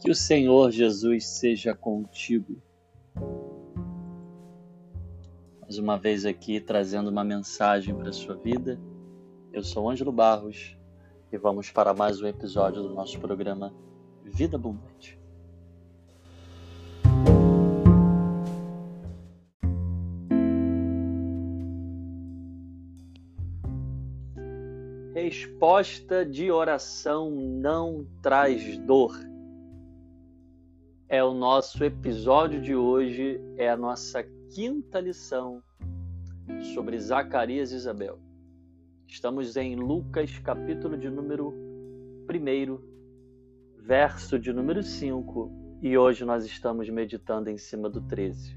Que o Senhor Jesus seja contigo. Mais uma vez aqui trazendo uma mensagem para a sua vida. Eu sou Ângelo Barros e vamos para mais um episódio do nosso programa Vida Abundante. Resposta de oração não traz dor é o nosso episódio de hoje, é a nossa quinta lição sobre Zacarias e Isabel. Estamos em Lucas, capítulo de número 1, verso de número 5, e hoje nós estamos meditando em cima do 13.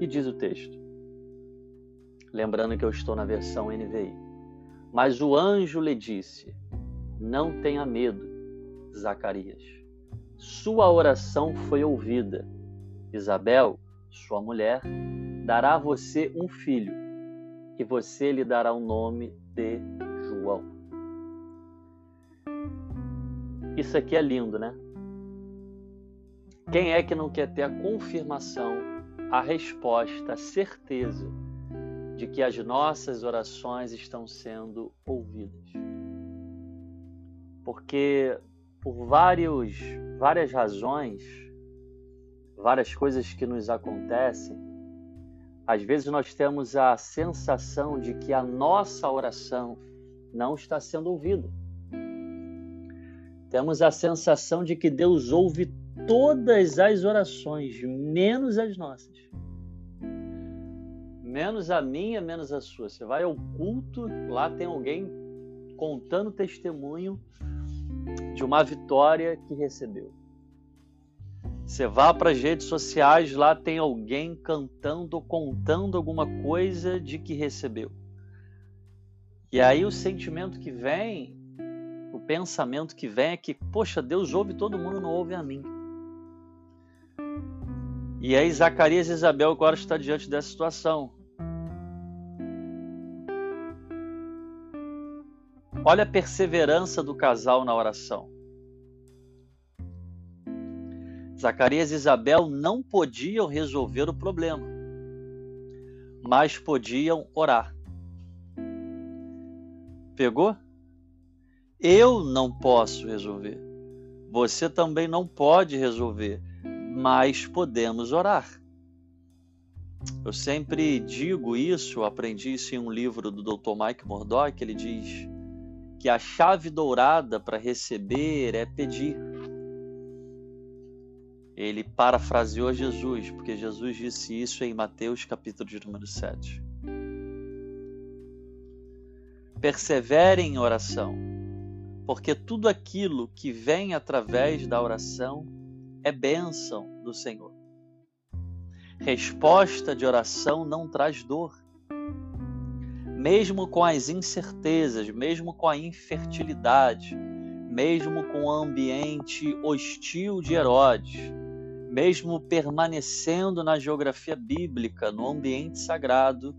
E diz o texto. Lembrando que eu estou na versão NVI. Mas o anjo lhe disse: Não tenha medo, Zacarias sua oração foi ouvida. Isabel, sua mulher, dará a você um filho, e você lhe dará o nome de João. Isso aqui é lindo, né? Quem é que não quer ter a confirmação, a resposta, a certeza de que as nossas orações estão sendo ouvidas? Porque por vários, várias razões, várias coisas que nos acontecem, às vezes nós temos a sensação de que a nossa oração não está sendo ouvida. Temos a sensação de que Deus ouve todas as orações, menos as nossas. Menos a minha, menos a sua. Você vai ao culto, lá tem alguém contando testemunho de uma vitória que recebeu. Você vá para as redes sociais, lá tem alguém cantando contando alguma coisa de que recebeu. E aí o sentimento que vem, o pensamento que vem é que, poxa, Deus ouve todo mundo, não ouve a mim. E aí Zacarias e Isabel agora estão diante dessa situação. Olha a perseverança do casal na oração. Zacarias e Isabel não podiam resolver o problema, mas podiam orar. Pegou? Eu não posso resolver. Você também não pode resolver, mas podemos orar. Eu sempre digo isso, aprendi isso em um livro do Dr. Mike Murdock, ele diz: que a chave dourada para receber é pedir. Ele parafraseou Jesus, porque Jesus disse isso em Mateus capítulo de número 7. Persevere em oração, porque tudo aquilo que vem através da oração é bênção do Senhor. Resposta de oração não traz dor mesmo com as incertezas, mesmo com a infertilidade, mesmo com o ambiente hostil de Herodes, mesmo permanecendo na geografia bíblica, no ambiente sagrado,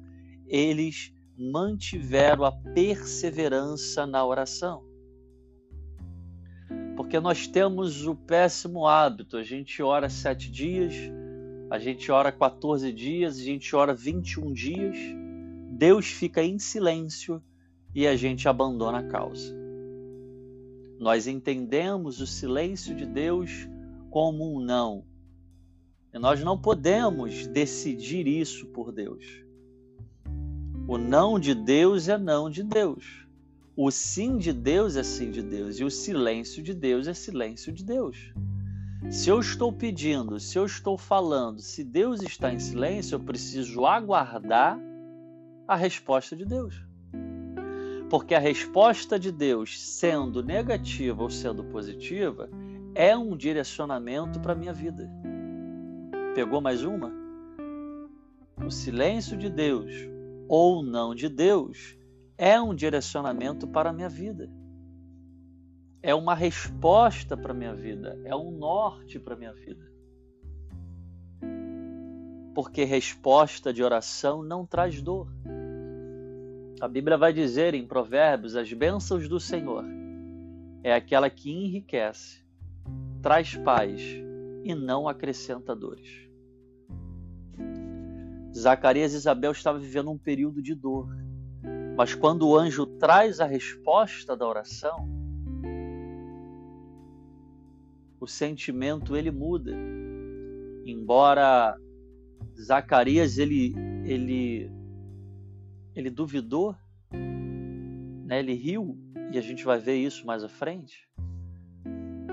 eles mantiveram a perseverança na oração. Porque nós temos o péssimo hábito, a gente ora sete dias, a gente ora 14 dias, a gente ora 21 dias, Deus fica em silêncio e a gente abandona a causa. Nós entendemos o silêncio de Deus como um não. E nós não podemos decidir isso por Deus. O não de Deus é não de Deus. O sim de Deus é sim de Deus. E o silêncio de Deus é silêncio de Deus. Se eu estou pedindo, se eu estou falando, se Deus está em silêncio, eu preciso aguardar a resposta de Deus. Porque a resposta de Deus, sendo negativa ou sendo positiva, é um direcionamento para a minha vida. Pegou mais uma? O silêncio de Deus ou não de Deus é um direcionamento para a minha vida. É uma resposta para a minha vida, é um norte para a minha vida. Porque resposta de oração não traz dor. A Bíblia vai dizer em Provérbios: as bênçãos do Senhor é aquela que enriquece traz paz e não acrescenta dores. Zacarias e Isabel estavam vivendo um período de dor, mas quando o anjo traz a resposta da oração, o sentimento ele muda. Embora Zacarias ele ele ele duvidou, né? Ele riu e a gente vai ver isso mais à frente.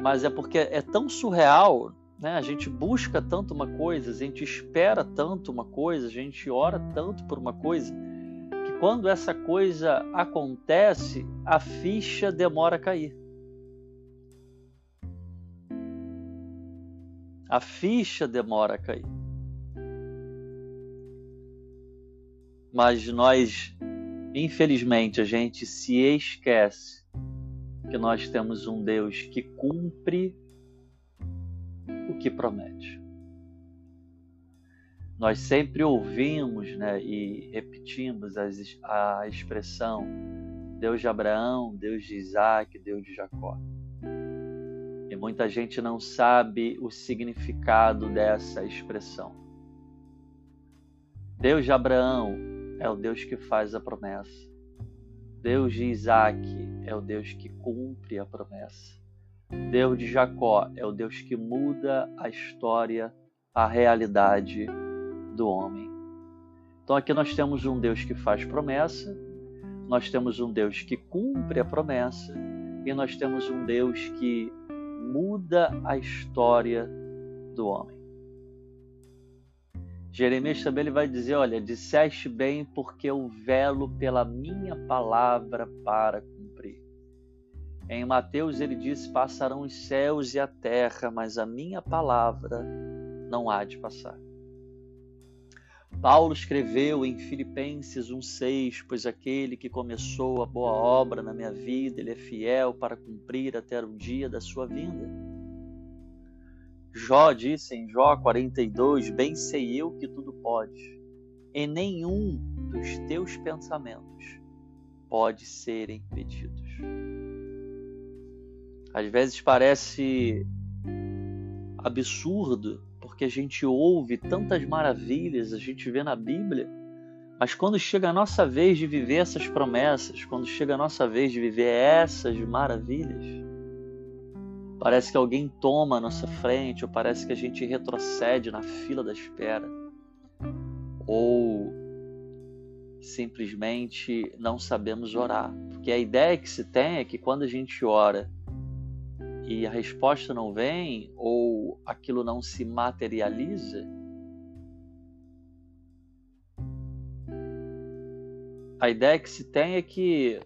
Mas é porque é tão surreal, né? A gente busca tanto uma coisa, a gente espera tanto uma coisa, a gente ora tanto por uma coisa, que quando essa coisa acontece, a ficha demora a cair. A ficha demora a cair. Mas nós, infelizmente, a gente se esquece que nós temos um Deus que cumpre o que promete. Nós sempre ouvimos né, e repetimos a expressão Deus de Abraão, Deus de Isaac, Deus de Jacó. E muita gente não sabe o significado dessa expressão. Deus de Abraão é o Deus que faz a promessa. Deus de Isaac é o Deus que cumpre a promessa. Deus de Jacó é o Deus que muda a história, a realidade do homem. Então aqui nós temos um Deus que faz promessa, nós temos um Deus que cumpre a promessa e nós temos um Deus que muda a história do homem. Jeremias também ele vai dizer: Olha, disseste bem, porque eu velo pela minha palavra para cumprir. Em Mateus ele diz: Passarão os céus e a terra, mas a minha palavra não há de passar. Paulo escreveu em Filipenses 1,6: Pois aquele que começou a boa obra na minha vida, ele é fiel para cumprir até o dia da sua vinda. Jó disse em Jó 42: Bem sei eu que tudo pode, e nenhum dos teus pensamentos pode ser impedidos. Às vezes parece absurdo porque a gente ouve tantas maravilhas, a gente vê na Bíblia, mas quando chega a nossa vez de viver essas promessas, quando chega a nossa vez de viver essas maravilhas, parece que alguém toma a nossa frente, ou parece que a gente retrocede na fila da espera, ou simplesmente não sabemos orar. Porque a ideia que se tem é que quando a gente ora e a resposta não vem ou aquilo não se materializa, a ideia que se tem é que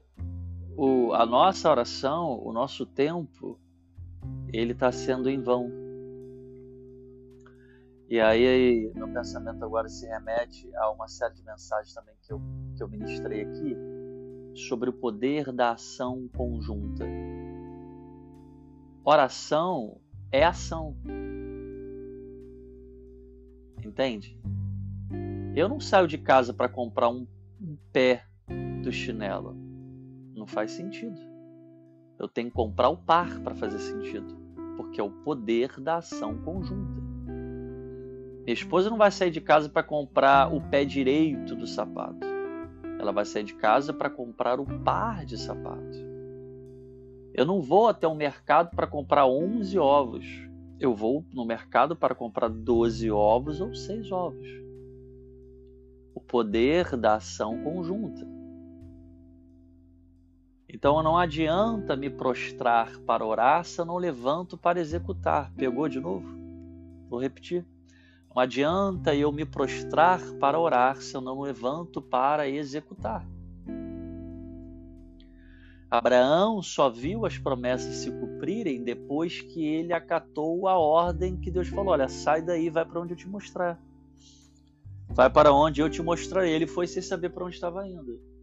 o, a nossa oração, o nosso tempo, ele está sendo em vão. E aí, meu pensamento agora se remete a uma série de mensagens também que eu, que eu ministrei aqui sobre o poder da ação conjunta. Oração é ação. Entende? Eu não saio de casa para comprar um, um pé do chinelo. Não faz sentido. Eu tenho que comprar o par para fazer sentido, porque é o poder da ação conjunta. Minha esposa não vai sair de casa para comprar o pé direito do sapato. Ela vai sair de casa para comprar o par de sapato. Eu não vou até o mercado para comprar 11 ovos. Eu vou no mercado para comprar 12 ovos ou 6 ovos. O poder da ação conjunta. Então não adianta me prostrar para orar se eu não levanto para executar. Pegou de novo? Vou repetir. Não adianta eu me prostrar para orar se eu não levanto para executar. Abraão só viu as promessas se cumprirem depois que ele acatou a ordem que Deus falou: Olha, sai daí, vai para onde eu te mostrar. Vai para onde eu te mostrarei. Ele foi sem saber para onde estava indo.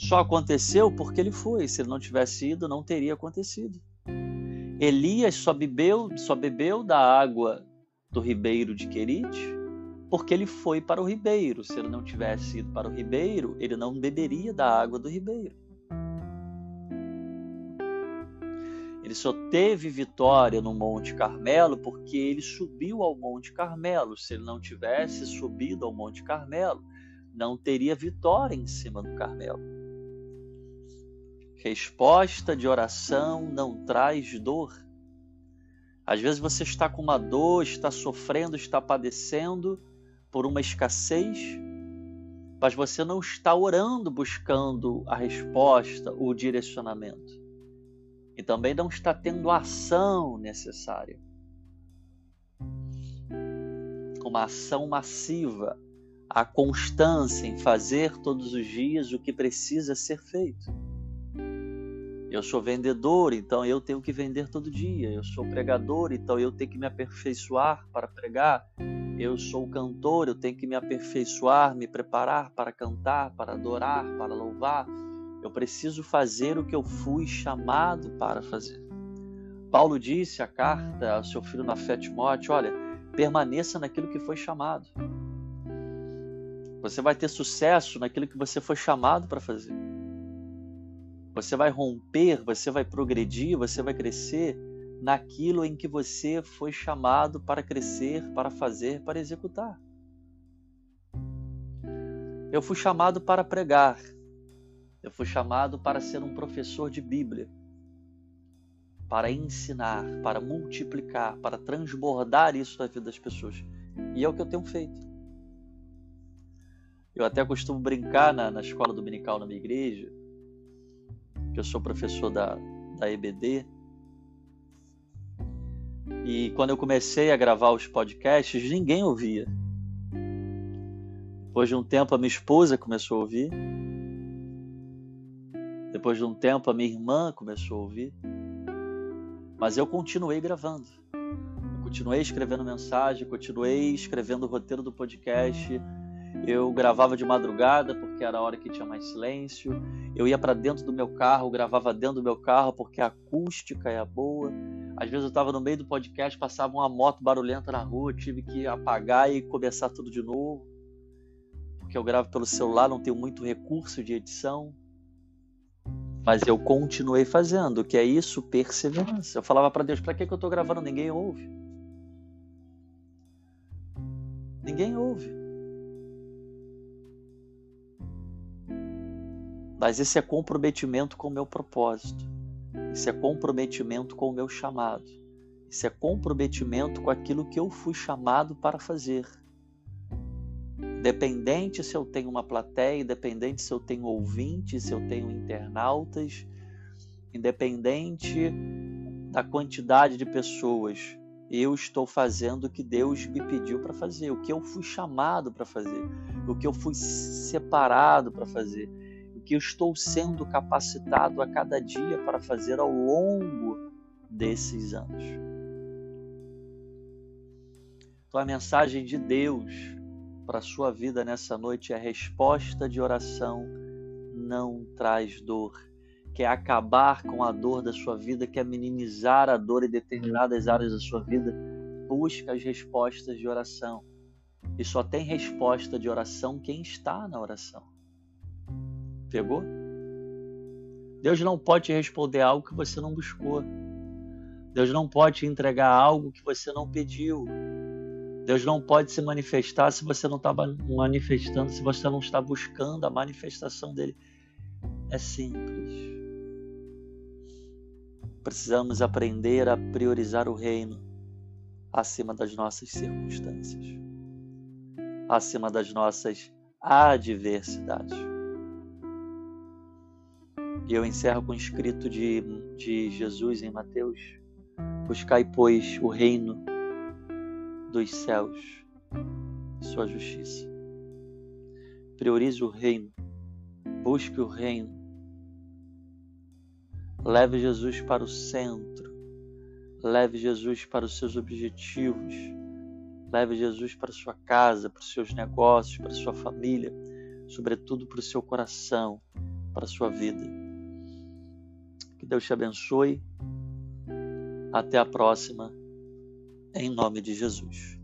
Só aconteceu porque ele foi. Se ele não tivesse ido, não teria acontecido. Elias só bebeu, só bebeu da água do ribeiro de Querite porque ele foi para o ribeiro. Se ele não tivesse ido para o ribeiro, ele não beberia da água do ribeiro. Ele só teve vitória no Monte Carmelo porque ele subiu ao Monte Carmelo. Se ele não tivesse subido ao Monte Carmelo, não teria vitória em cima do Carmelo. Resposta de oração não traz dor. Às vezes você está com uma dor, está sofrendo, está padecendo por uma escassez, mas você não está orando buscando a resposta, o direcionamento. E também não está tendo a ação necessária. Uma ação massiva, a constância em fazer todos os dias o que precisa ser feito. Eu sou vendedor, então eu tenho que vender todo dia. Eu sou pregador, então eu tenho que me aperfeiçoar para pregar. Eu sou cantor, eu tenho que me aperfeiçoar, me preparar para cantar, para adorar, para louvar. Eu preciso fazer o que eu fui chamado para fazer. Paulo disse a carta ao seu filho na fé Timóteo: olha, permaneça naquilo que foi chamado. Você vai ter sucesso naquilo que você foi chamado para fazer. Você vai romper, você vai progredir, você vai crescer naquilo em que você foi chamado para crescer, para fazer, para executar. Eu fui chamado para pregar. Eu fui chamado para ser um professor de Bíblia, para ensinar, para multiplicar, para transbordar isso na vida das pessoas. E é o que eu tenho feito. Eu até costumo brincar na, na escola dominical na minha igreja, que eu sou professor da, da EBD. E quando eu comecei a gravar os podcasts, ninguém ouvia. Depois de um tempo, a minha esposa começou a ouvir. Depois de um tempo, a minha irmã começou a ouvir. Mas eu continuei gravando. Eu continuei escrevendo mensagem, continuei escrevendo o roteiro do podcast eu gravava de madrugada porque era a hora que tinha mais silêncio. Eu ia para dentro do meu carro, gravava dentro do meu carro porque a acústica é boa. Às vezes eu estava no meio do podcast, passava uma moto barulhenta na rua, tive que apagar e começar tudo de novo. Porque eu gravo pelo celular, não tenho muito recurso de edição. Mas eu continuei fazendo, que é isso, perseverança. Eu falava para Deus, para que, que eu estou gravando? Ninguém ouve. Ninguém ouve. Mas esse é comprometimento com o meu propósito. Isso é comprometimento com o meu chamado. Isso é comprometimento com aquilo que eu fui chamado para fazer. Independente se eu tenho uma plateia, independente se eu tenho ouvintes, se eu tenho internautas, independente da quantidade de pessoas, eu estou fazendo o que Deus me pediu para fazer, o que eu fui chamado para fazer, o que eu fui separado para fazer que eu estou sendo capacitado a cada dia para fazer ao longo desses anos. Então, a mensagem de Deus para a sua vida nessa noite é resposta de oração não traz dor. Quer acabar com a dor da sua vida, quer minimizar a dor em determinadas áreas da sua vida, busca as respostas de oração. E só tem resposta de oração quem está na oração. Pegou? Deus não pode te responder algo que você não buscou. Deus não pode te entregar algo que você não pediu. Deus não pode se manifestar se você não está manifestando, se você não está buscando a manifestação dele. É simples. Precisamos aprender a priorizar o reino acima das nossas circunstâncias, acima das nossas adversidades. E eu encerro com o escrito de, de Jesus em Mateus: Buscai, pois, o reino dos céus e sua justiça. Priorize o reino, busque o reino. Leve Jesus para o centro, leve Jesus para os seus objetivos, leve Jesus para a sua casa, para os seus negócios, para a sua família, sobretudo para o seu coração, para a sua vida. Deus te abençoe. Até a próxima, em nome de Jesus.